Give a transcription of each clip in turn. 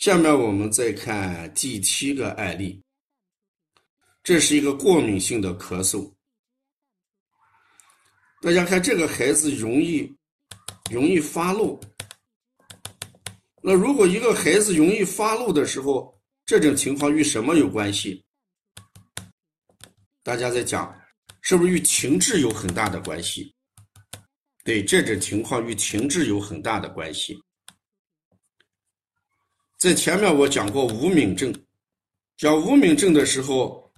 下面我们再看第七个案例，这是一个过敏性的咳嗽。大家看，这个孩子容易容易发怒。那如果一个孩子容易发怒的时候，这种情况与什么有关系？大家在讲，是不是与情志有很大的关系？对，这种情况与情志有很大的关系。在前面我讲过无敏症，讲无敏症的时候，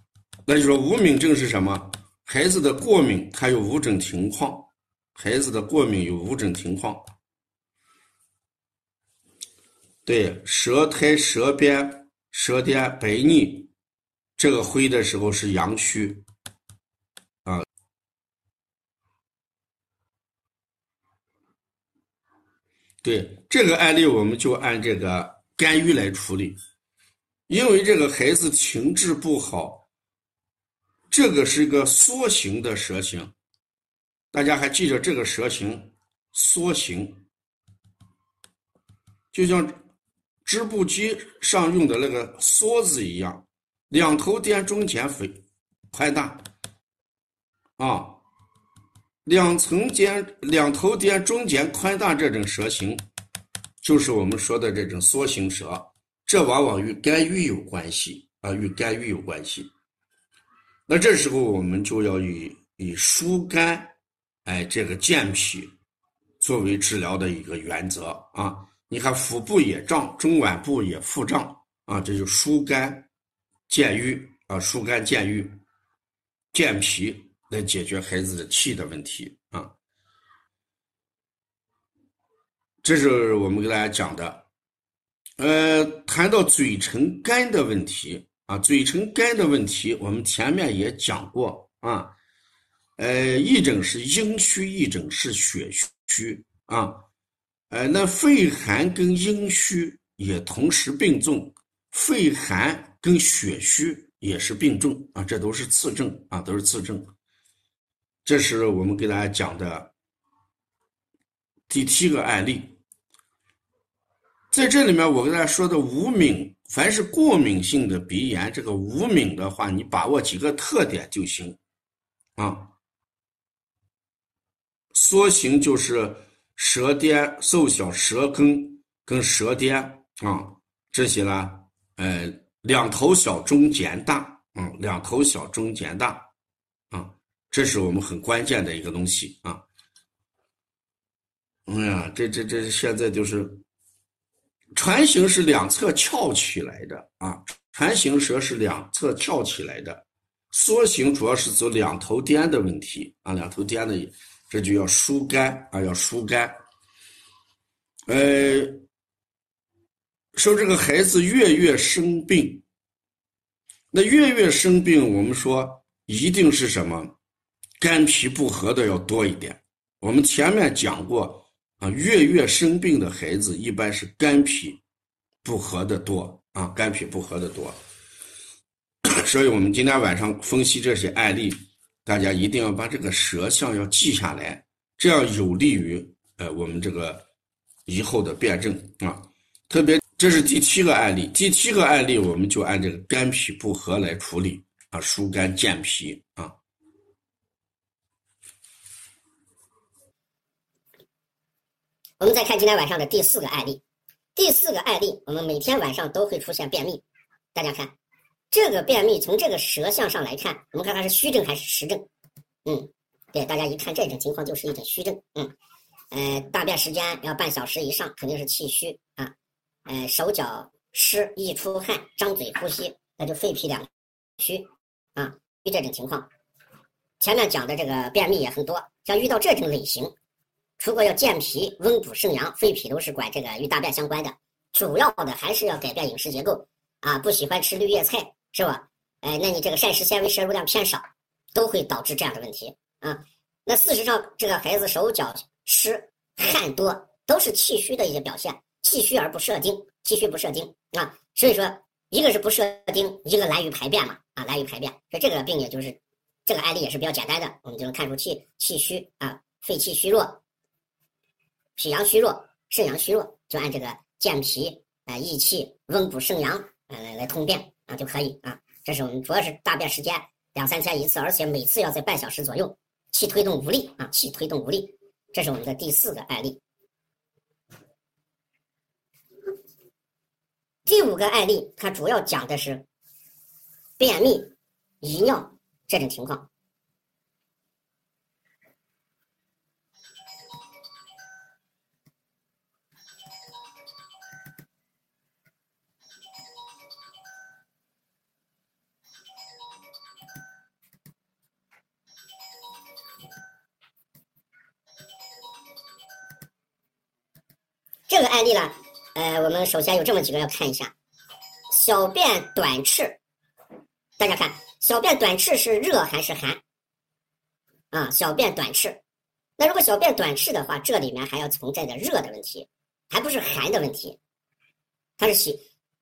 那就说无敏症是什么？孩子的过敏，它有五种情况。孩子的过敏有五种情况。对，舌苔、舌边、舌尖白腻，这个灰的时候是阳虚，啊。对，这个案例我们就按这个。干预来处理，因为这个孩子情志不好，这个是一个缩形的舌形，大家还记着这个舌形缩形，就像织布机上用的那个梭子一样，两头颠中间肥宽大，啊，两层颠两头颠中间宽大这种舌形。就是我们说的这种缩形舌，这往往与肝郁有关系啊，与肝郁有关系。那这时候我们就要以以疏肝，哎，这个健脾作为治疗的一个原则啊。你看腹部也胀，中脘部也腹胀啊，这就疏肝健郁啊，疏肝健郁、健脾来解决孩子的气的问题啊。这是我们给大家讲的，呃，谈到嘴唇干的问题啊，嘴唇干的问题，我们前面也讲过啊，呃，一种是阴虚，一种是血虚啊，呃，那肺寒跟阴虚也同时并重，肺寒跟血虚也是并重啊，这都是次症啊，都是次症，这是我们给大家讲的第七个案例。在这里面，我跟大家说的无敏，凡是过敏性的鼻炎，这个无敏的话，你把握几个特点就行，啊，缩形就是舌尖瘦小，舌根跟舌尖啊这些呢，呃，两头小，中间大，嗯，两头小，中间大，啊，这是我们很关键的一个东西啊。哎呀，这这这现在就是。船形是两侧翘起来的啊，船形舌是两侧翘起来的，缩形主要是走两头颠的问题啊，两头颠的，这就要疏肝啊，要疏肝。呃，说这个孩子月月生病，那月月生病，我们说一定是什么，肝脾不和的要多一点。我们前面讲过。啊，月月生病的孩子一般是肝脾不和的多啊，肝脾不和的多。所以，我们今天晚上分析这些案例，大家一定要把这个舌象要记下来，这样有利于呃我们这个以后的辩证啊。特别这是第七个案例，第七个案例我们就按这个肝脾不和来处理啊，疏肝健脾啊。我们再看今天晚上的第四个案例，第四个案例，我们每天晚上都会出现便秘。大家看，这个便秘从这个舌象上来看，我们看它是虚症还是实症？嗯，对，大家一看这种情况就是一种虚症。嗯，呃，大便时间要半小时以上，肯定是气虚啊。呃，手脚湿易出汗，张嘴呼吸，那就肺脾两虚啊。遇这种情况，前面讲的这个便秘也很多，像遇到这种类型。如果要健脾、温补、肾阳，肺脾都是管这个与大便相关的。主要的还是要改变饮食结构啊，不喜欢吃绿叶菜是吧？哎，那你这个膳食纤维摄入量偏少，都会导致这样的问题啊。那事实上，这个孩子手脚湿、汗多，都是气虚的一些表现。气虚而不摄精，气虚不摄精啊。所以说，一个是不摄精，一个难于排便嘛啊，难于排便。所以这个病也就是这个案例也是比较简单的，我们就能看出气气虚啊，肺气虚弱。脾阳虚弱，肾阳虚弱，就按这个健脾、啊益气、温补肾阳，呃来来通便啊就可以啊。这是我们主要是大便时间两三天一次，而且每次要在半小时左右，气推动无力啊，气推动无力。这是我们的第四个案例。第五个案例，它主要讲的是便秘、遗尿这种情况。这个案例呢，呃，我们首先有这么几个要看一下：小便短赤，大家看，小便短赤是热还是寒？啊，小便短赤。那如果小便短赤的话，这里面还要存在着热的问题，还不是寒的问题。它是小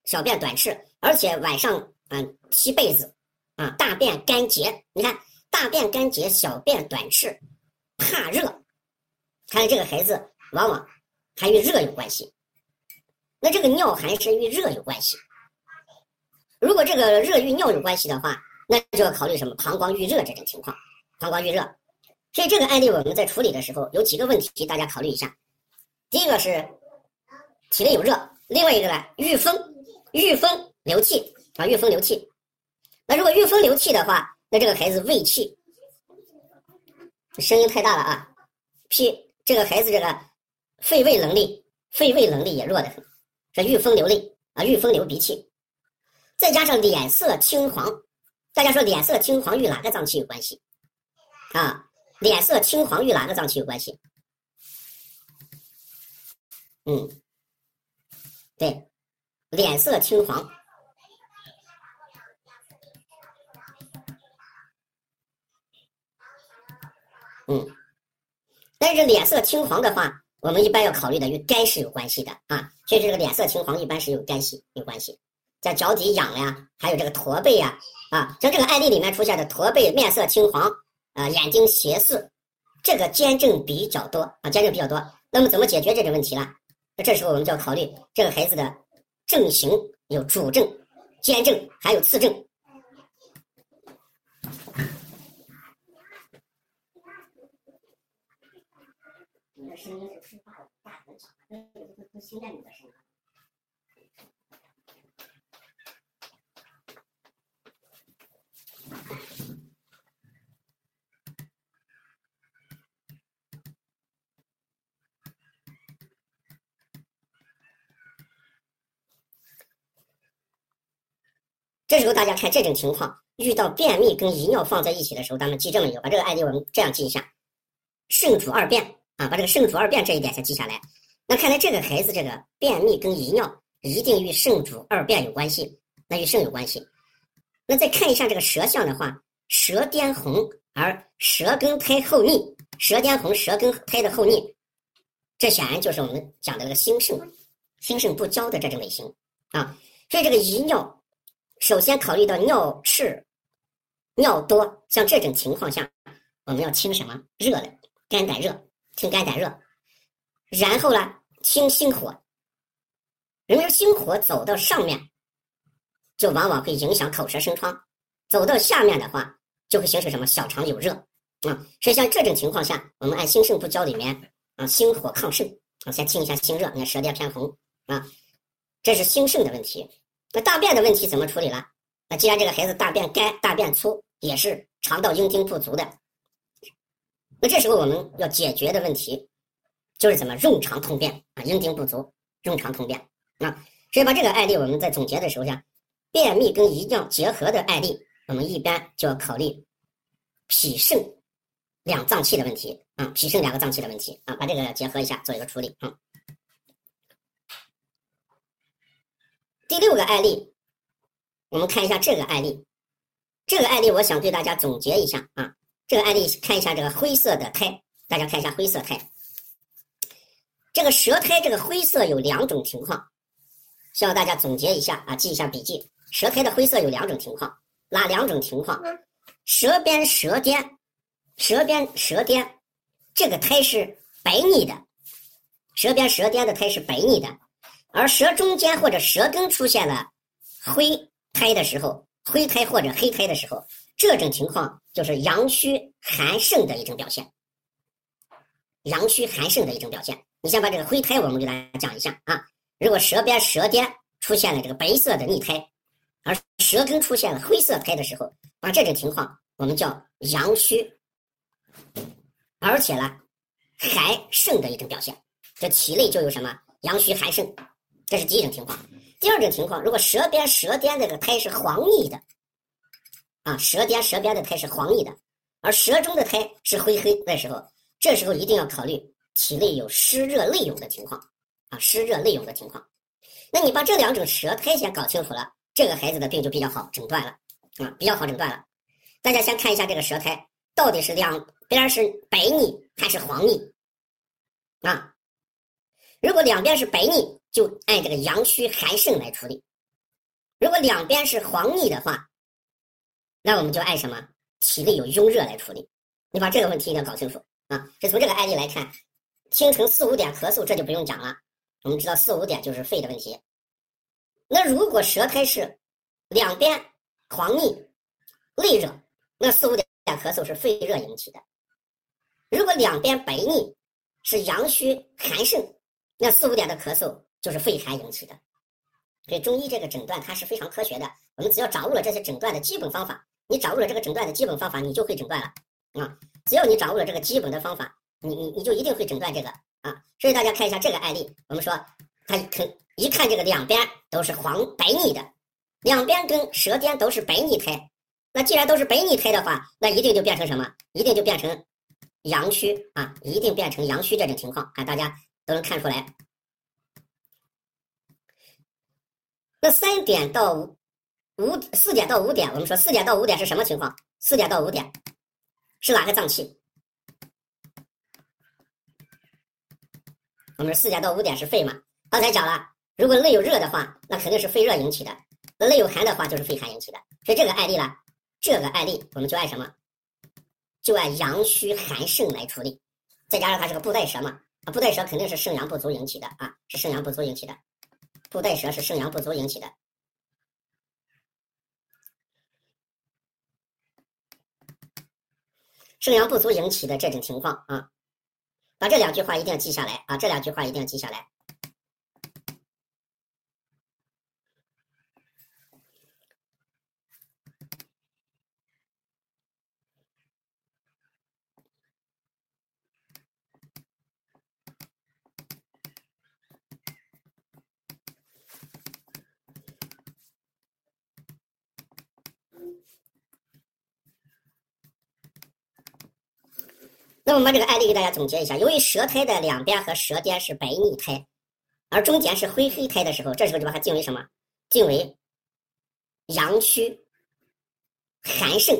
小便短赤，而且晚上嗯踢被子，啊，大便干结。你看，大便干结，小便短赤，怕热。看来这个孩子往往。还与热有关系，那这个尿还是与热有关系。如果这个热与尿有关系的话，那就要考虑什么膀胱预热这种情况。膀胱预热，所以这个案例我们在处理的时候有几个问题，大家考虑一下。第一个是体内有热，另外一个呢遇风，遇风流气啊，遇风流气。那如果遇风流气的话，那这个孩子胃气，声音太大了啊。P 这个孩子这个。肺胃能力，肺胃能力也弱得很，这遇风流泪啊，遇风流鼻涕，再加上脸色青黄，大家说脸色青黄与哪个脏器有关系？啊，脸色青黄与哪个脏器有关系？嗯，对，脸色青黄，嗯，但是脸色青黄的话。我们一般要考虑的与肝是有关系的啊，所以这个脸色青黄一般是有肝系有关系，在脚底痒呀，还有这个驼背呀，啊，像这个案例里面出现的驼背、面色青黄，啊，眼睛斜视，这个兼症比较多啊，兼症比较多。那么怎么解决这个问题呢？那这时候我们就要考虑这个孩子的症型有主症、兼症，还有次症。声音是大大很小，跟跟跟现在你的声音。这时候大家看这种情况，遇到便秘跟遗尿放在一起的时候，咱们记这么一个，把这个案例我们这样记一下：肾主二便。啊，把这个肾主二便这一点先记下来。那看来这个孩子这个便秘跟遗尿一定与肾主二便有关系，那与肾有关系。那再看一下这个舌象的话，舌颠红而舌根苔厚腻，舌颠红，舌根苔的厚腻，这显然就是我们讲的那个心肾，心肾不交的这种类型啊。所以这个遗尿，首先考虑到尿赤、尿多，像这种情况下，我们要清什么？热的，肝胆热。清肝胆热，然后呢，清心火。人们心火走到上面，就往往会影响口舌生疮；走到下面的话，就会形成什么小肠有热啊。所以像这种情况下，我们按心肾不交里面啊，心火亢肾啊，先清一下心热。你看舌苔偏红啊，这是心肾的问题。那大便的问题怎么处理了？那既然这个孩子大便干、大便粗，也是肠道阴精不足的。那这时候我们要解决的问题，就是怎么润肠通便啊？阴精不足，润肠通便啊。所以把这个案例我们在总结的时候下，便秘跟遗尿结合的案例，我们一般就要考虑脾肾两脏器的问题啊，脾肾两个脏器的问题啊，把这个结合一下做一个处理啊。第六个案例，我们看一下这个案例，这个案例我想对大家总结一下啊。这个案例看一下这个灰色的苔，大家看一下灰色苔。这个舌苔这个灰色有两种情况，希望大家总结一下啊，记一下笔记。舌苔的灰色有两种情况，哪两种情况？舌边舌尖，舌边舌尖，这个苔是白腻的，舌边舌尖的苔是白腻的。而舌中间或者舌根出现了灰苔的时候，灰苔或者黑苔的时候，这种情况就是阳虚寒盛的一种表现。阳虚寒盛的一种表现。你先把这个灰苔我们给大家讲一下啊。如果舌边、舌尖出现了这个白色的腻苔，而舌根出现了灰色苔的时候，啊，这种情况我们叫阳虚，而且呢，寒盛的一种表现。这体内就有什么阳虚寒盛，这是第一种情况。第二种情况，如果舌边、舌尖这个苔是黄腻的，啊，舌尖、舌边的苔是黄腻的，而舌中的苔是灰黑的时候。这时候一定要考虑体内有湿热内涌的情况，啊，湿热内涌的情况。那你把这两种舌苔先搞清楚了，这个孩子的病就比较好诊断了，啊，比较好诊断了。大家先看一下这个舌苔到底是两边是白腻还是黄腻，啊，如果两边是白腻，就按这个阳虚寒盛来处理；如果两边是黄腻的话，那我们就按什么体内有壅热来处理。你把这个问题一定要搞清楚。啊，这从这个案例来看，清晨四五点咳嗽，这就不用讲了。我们知道四五点就是肺的问题。那如果舌苔是两边黄腻、内热，那四五点咳嗽是肺热引起的；如果两边白腻，是阳虚寒盛，那四五点的咳嗽就是肺寒引起的。所以中医这个诊断它是非常科学的。我们只要掌握了这些诊断的基本方法，你掌握了这个诊断的基本方法，你就会诊断了啊。只要你掌握了这个基本的方法，你你你就一定会诊断这个啊。所以大家看一下这个案例，我们说他肯一看这个两边都是黄白腻的，两边跟舌尖都是白腻苔，那既然都是白腻苔的话，那一定就变成什么？一定就变成阳虚啊，一定变成阳虚这种情况，啊大家都能看出来。那三点到五四点到五点，我们说四点到五点是什么情况？四点到五点。是哪个脏器？我们说四点到五点是肺嘛？刚才讲了，如果内有热的话，那肯定是肺热引起的；那内有寒的话，就是肺寒引起的。所以这个案例呢，这个案例我们就按什么？就按阳虚寒盛来处理。再加上它是个布袋舌嘛，布袋舌肯定是肾阳不足引起的啊，是肾阳不足引起的。布袋舌是肾阳不足引起的。肾阳不足引起的这种情况啊，把这两句话一定要记下来啊！这两句话一定要记下来。那我们把这个案例给大家总结一下：由于舌苔的两边和舌尖是白腻苔，而中间是灰黑苔的时候，这时候就把它定为什么？定为阳虚寒盛。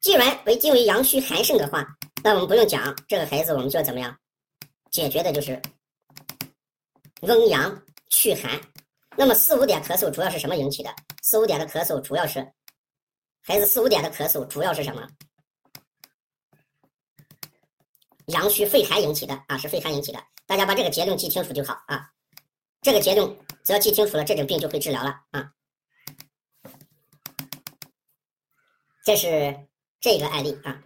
既然为定为阳虚寒盛的话，那我们不用讲，这个孩子我们就要怎么样解决的？就是温阳祛寒。那么四五点咳嗽主要是什么引起的？四五点的咳嗽主要是孩子四五点的咳嗽主要是什么？阳虚肺寒引起的啊，是肺寒引起的。大家把这个结论记清楚就好啊。这个结论只要记清楚了，这种病就会治疗了啊。这是这个案例啊，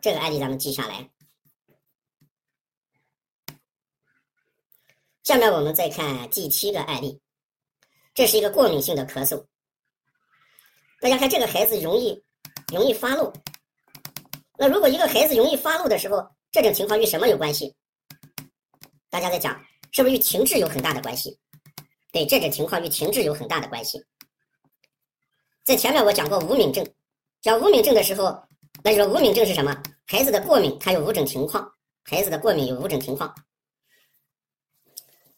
这个案例咱们记下来。下面我们再看第七个案例，这是一个过敏性的咳嗽。大家看这个孩子容易容易发怒，那如果一个孩子容易发怒的时候，这种情况与什么有关系？大家在讲，是不是与情志有很大的关系？对，这种情况与情志有很大的关系。在前面我讲过无敏症，讲无敏症的时候，那就说无敏症是什么？孩子的过敏，它有五种情况。孩子的过敏有五种情况。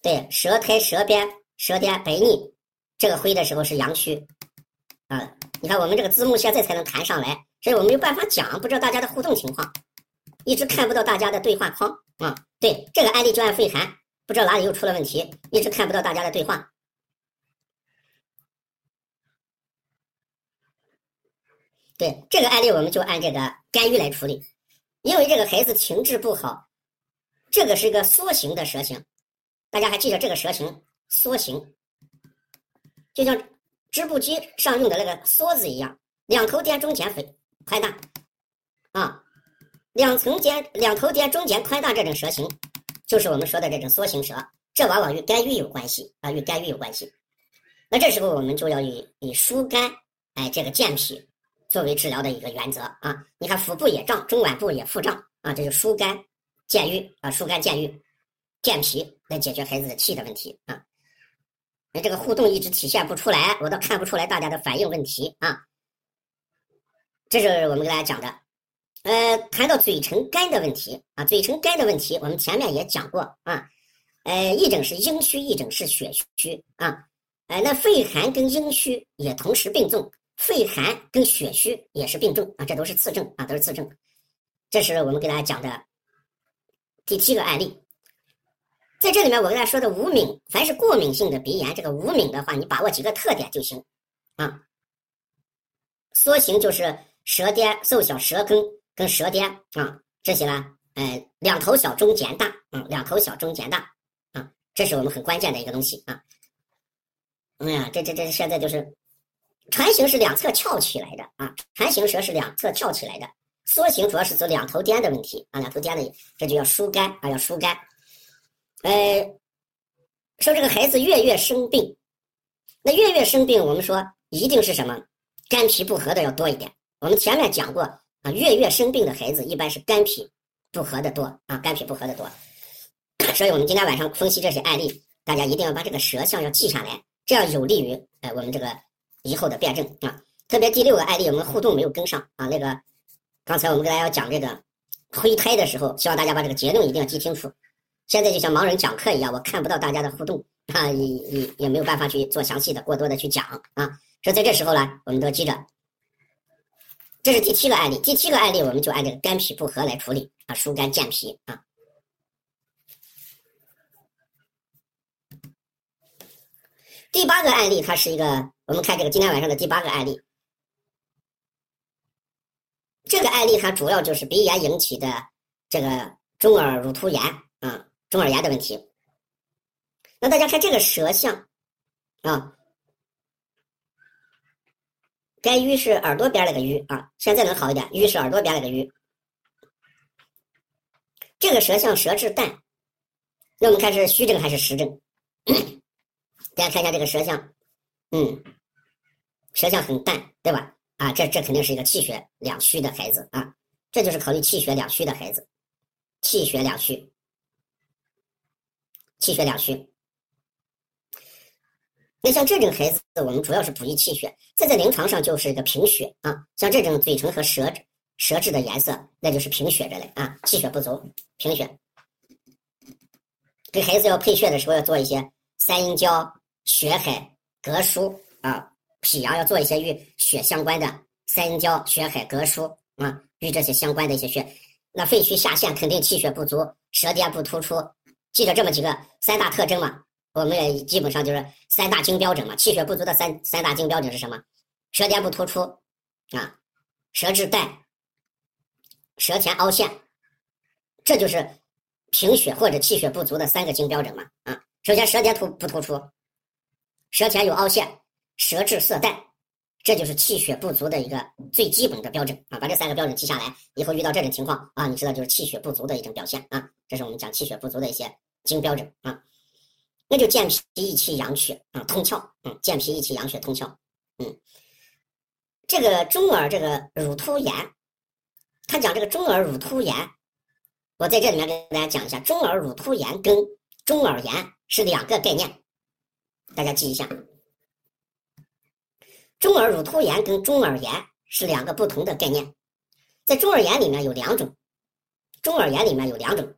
对，舌苔、舌边、舌边白腻，这个灰的时候是阳虚啊。你看我们这个字幕现在才能弹上来，所以我没有办法讲，不知道大家的互动情况。一直看不到大家的对话框。啊！对，这个案例就按肺寒，不知道哪里又出了问题，一直看不到大家的对话。对，这个案例我们就按这个干预来处理，因为这个孩子情志不好，这个是一个缩形的舌形，大家还记得这个蛇形梭形，就像织布机上用的那个梭子一样，两头尖中间肥宽大，啊，两层间两头间中间宽大这种蛇形，就是我们说的这种梭形蛇，这往往与肝郁有关系啊，与肝郁有关系。那这时候我们就要以以疏肝，哎，这个健脾作为治疗的一个原则啊。你看腹部也胀，中脘部也腹胀啊，这就疏肝健郁啊，疏肝健郁、健脾来解决孩子的气的问题啊。那这个互动一直体现不出来，我倒看不出来大家的反应问题啊。这是我们给大家讲的。呃，谈到嘴唇干的问题啊，嘴唇干的问题，我们前面也讲过啊。呃，一种是阴虚，一种是血虚啊。哎，那肺寒跟阴虚也同时并重，肺寒跟血虚也是并重啊，这都是次症啊，都是次症。这是我们给大家讲的第七个案例。在这里面，我跟大家说的无敏，凡是过敏性的鼻炎，这个无敏的话，你把握几个特点就行啊。缩形就是舌尖瘦小，舌根跟舌尖啊这些呢，呃，两头小，中间大，嗯，两头小，中间大啊，这是我们很关键的一个东西啊。哎呀，这这这现在就是船形是两侧翘起来的啊，船形舌是两侧翘起来的，缩形主要是走两头颠的问题啊，两头颠的，这就要疏肝啊，要疏肝。呃，说这个孩子月月生病，那月月生病，我们说一定是什么肝脾不和的要多一点。我们前面讲过啊，月月生病的孩子一般是肝脾不和的多啊，肝脾不和的多。所以我们今天晚上分析这些案例，大家一定要把这个舌象要记下来。这样有利于呃我们这个以后的辩证啊，特别第六个案例我们互动没有跟上啊，那个刚才我们跟大家讲这个胚胎的时候，希望大家把这个结论一定要记清楚。现在就像盲人讲课一样，我看不到大家的互动啊，也也也没有办法去做详细的过多的去讲啊。所以在这时候呢，我们都记着，这是第七个案例，第七个案例我们就按这个肝脾不和来处理啊，疏肝健脾啊。第八个案例，它是一个，我们看这个今天晚上的第八个案例。这个案例它主要就是鼻炎引起的这个中耳乳突炎啊，中耳炎的问题。那大家看这个舌象啊，该淤是耳朵边那个淤啊，现在能好一点，淤是耳朵边那个淤。这个舌象舌质淡，那我们看是虚症还是实症？大家看一下这个舌象，嗯，舌象很淡，对吧？啊，这这肯定是一个气血两虚的孩子啊，这就是考虑气血两虚的孩子，气血两虚，气血两虚。那像这种孩子，我们主要是补益气血，在在临床上就是一个贫血啊。像这种嘴唇和舌舌质的颜色，那就是贫血着嘞啊，气血不足，贫血。给孩子要配穴的时候，要做一些三阴交。血海、膈腧啊，脾阳要做一些与血相关的三阴交、血海、膈腧啊，与这些相关的一些穴。那肺虚下陷，肯定气血不足，舌尖不突出。记着这么几个三大特征嘛，我们也基本上就是三大经标准嘛。气血不足的三三大经标准是什么？舌尖不突出啊，舌质淡，舌前凹陷，这就是贫血或者气血不足的三个经标准嘛啊。首先舌尖突不突出。舌前有凹陷，舌质色淡，这就是气血不足的一个最基本的标准啊！把这三个标准记下来，以后遇到这种情况啊，你知道就是气血不足的一种表现啊！这是我们讲气血不足的一些经标准啊。那就健脾益气养血啊，通窍，嗯，健脾益气养血通窍，嗯。这个中耳这个乳突炎，他讲这个中耳乳突炎，我在这里面跟大家讲一下，中耳乳突炎跟中耳炎是两个概念。大家记一下，中耳乳突炎跟中耳炎是两个不同的概念。在中耳炎里面有两种，中耳炎里面有两种，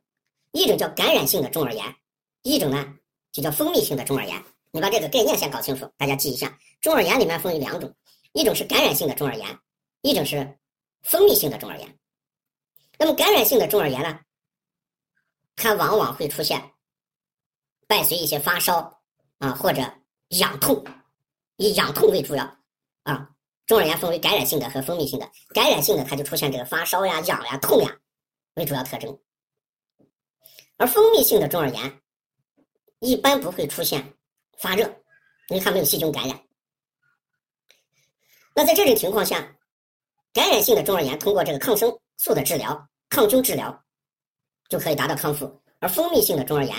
一种叫感染性的中耳炎，一种呢就叫分泌性的中耳炎。你把这个概念先搞清楚，大家记一下，中耳炎里面分为两种，一种是感染性的中耳炎，一种是分泌性的中耳炎。那么感染性的中耳炎呢，它往往会出现伴随一些发烧。啊，或者痒痛，以痒痛为主要啊。中耳炎分为感染性的和分泌性的，感染性的它就出现这个发烧呀、痒呀、痛呀为主要特征，而分泌性的中耳炎一般不会出现发热，因为它没有细菌感染。那在这种情况下，感染性的中耳炎通过这个抗生素的治疗、抗菌治疗就可以达到康复，而蜂蜜性的中耳炎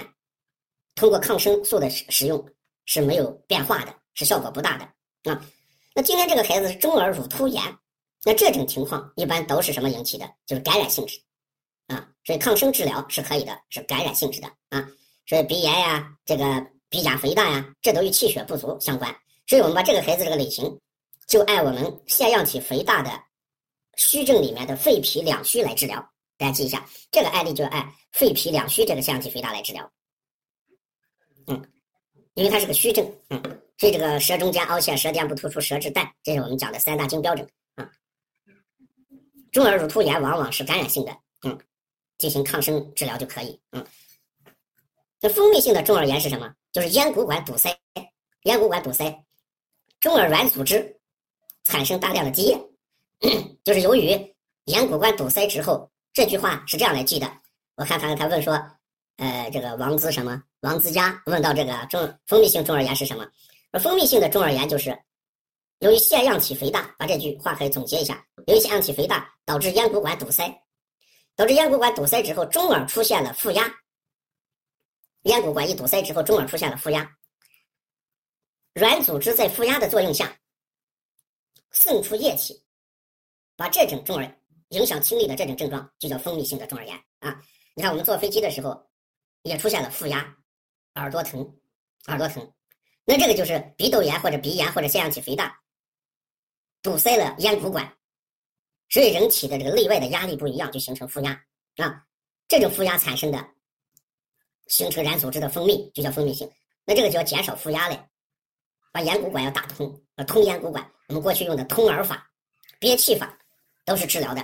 通过抗生素的使使用是没有变化的，是效果不大的啊。那今天这个孩子是中耳乳突炎，那这种情况一般都是什么引起的？就是感染性质啊。所以抗生治疗是可以的，是感染性质的啊。所以鼻炎呀，这个鼻甲肥大呀，这都与气血不足相关。所以我们把这个孩子这个类型。就按我们腺样体肥大的虚症里面的肺脾两虚来治疗，大家记一下，这个案例就按肺脾两虚这个腺样体肥大来治疗。嗯，因为它是个虚症，嗯，所以这个舌中间凹陷、舌尖不突出、舌质淡，这是我们讲的三大经标准啊。中耳乳突炎往往是感染性的，嗯，进行抗生治疗就可以，嗯。那封闭性的中耳炎是什么？就是咽鼓管堵塞，咽鼓管堵塞，中耳软组织。产生大量的积液，就是由于咽鼓管堵塞之后，这句话是这样来记的。我看他他问说，呃，这个王子什么？王子家问到这个中封闭性中耳炎是什么？而封闭性的中耳炎就是由于腺样体肥大，把这句话可以总结一下：由于腺样体肥大导致咽鼓管堵塞，导致咽鼓管堵塞之后，中耳出现了负压。咽鼓管一堵塞之后，中耳出现了负压，软组织在负压的作用下。渗出液体，把这种中耳影响听力的这种症状就叫蜂蜜性的中耳炎啊！你看我们坐飞机的时候也出现了负压，耳朵疼，耳朵疼，那这个就是鼻窦炎或者鼻炎或者腺样体肥大堵塞了咽鼓管，所以人体的这个内外的压力不一样，就形成负压啊！这种负压产生的形成软组织的蜂蜜就叫蜂蜜性，那这个就要减少负压嘞，把咽鼓管要打通，要通咽鼓管。我们过去用的通耳法、憋气法都是治疗的。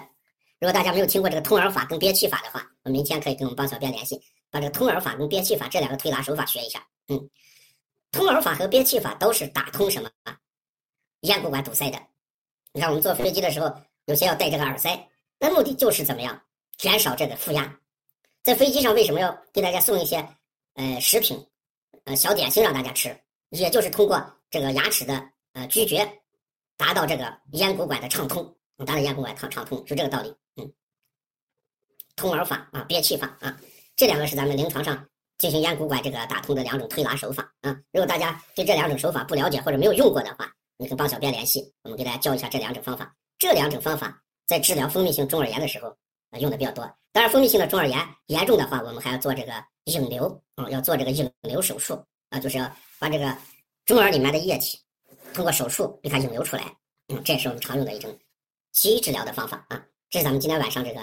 如果大家没有听过这个通耳法跟憋气法的话，我明天可以跟我们帮小编联系，把这个通耳法跟憋气法这两个推拿手法学一下。嗯，通耳法和憋气法都是打通什么啊？咽鼓管堵塞的。你看我们坐飞机的时候，有些要戴这个耳塞，那目的就是怎么样减少这个负压。在飞机上为什么要给大家送一些呃食品、呃小点心让大家吃？也就是通过这个牙齿的呃咀嚼。达到这个咽鼓管的畅通，达到咽鼓管畅畅通，是这个道理。嗯，通耳法啊，憋气法啊，这两个是咱们临床上进行咽鼓管这个打通的两种推拿手法啊。如果大家对这两种手法不了解或者没有用过的话，你跟帮小编联系，我们给大家教一下这两种方法。这两种方法在治疗蜂蜜性中耳炎的时候用的比较多。当然，蜂蜜性的中耳炎严重的话，我们还要做这个引流啊，要做这个引流手术啊，就是要把这个中耳里面的液体。通过手术给它引流出来，嗯，这也是我们常用的一种西医治疗的方法啊。这是咱们今天晚上这个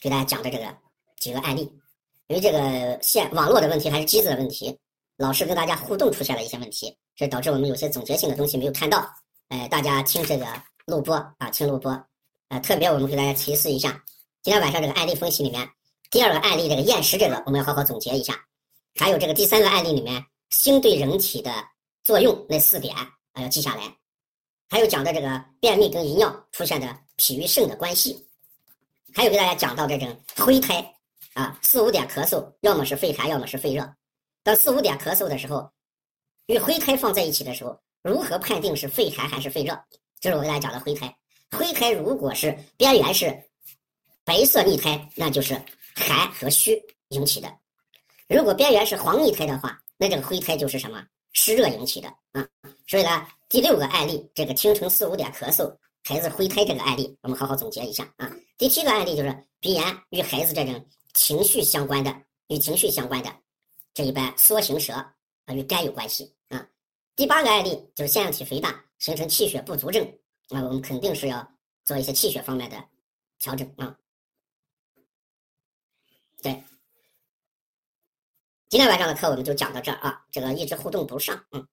给大家讲的这个几个案例。因为这个线网络的问题还是机子的问题，老是跟大家互动出现了一些问题，这导致我们有些总结性的东西没有看到。哎，大家听这个录播啊，听录播。呃，特别我们给大家提示一下，今天晚上这个案例分析里面，第二个案例这个厌食这个，我们要好好总结一下。还有这个第三个案例里面，锌对人体的作用那四点啊。要记下来，还有讲的这个便秘跟遗尿出现的脾与肾的关系，还有给大家讲到这种灰胎啊四五点咳嗽，要么是肺寒，要么是肺热。当四五点咳嗽的时候，与灰胎放在一起的时候，如何判定是肺寒还是肺热？这是我给大家讲的灰胎。灰胎如果是边缘是白色腻苔，那就是寒和虚引起的；如果边缘是黄腻苔的话，那这个灰胎就是什么？湿热引起的啊，所以呢，第六个案例，这个清晨四五点咳嗽，孩子灰胎这个案例，我们好好总结一下啊。第七个案例就是鼻炎与孩子这种情绪相关的，与情绪相关的，这一般缩形舌啊与肝有关系啊。第八个案例就是腺样体肥大形成气血不足症，那我们肯定是要做一些气血方面的调整啊。对。今天晚上的课我们就讲到这儿啊，这个一直互动不上，嗯，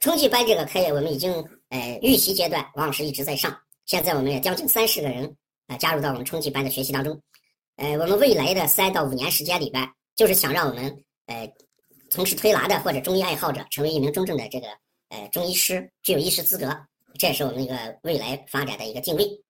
春季班这个课业我们已经呃预习阶段，王老师一直在上，现在我们也将近三十个人啊加入到我们春季班的学习当中，呃，我们未来的三到五年时间里边，就是想让我们呃从事推拿的或者中医爱好者成为一名真正的这个呃中医师，具有医师资格，这也是我们一个未来发展的一个定位，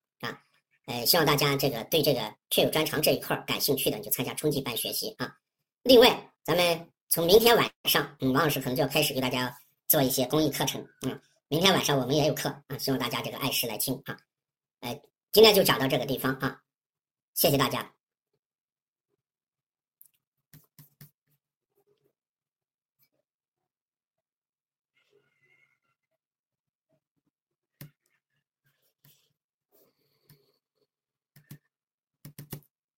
呃，希望大家这个对这个确有专长这一块感兴趣的，你就参加春季班学习啊，另外。咱们从明天晚上，嗯，王老师可能就要开始给大家做一些公益课程嗯。明天晚上我们也有课啊，希望大家这个按时来听啊。哎，今天就讲到这个地方啊，谢谢大家。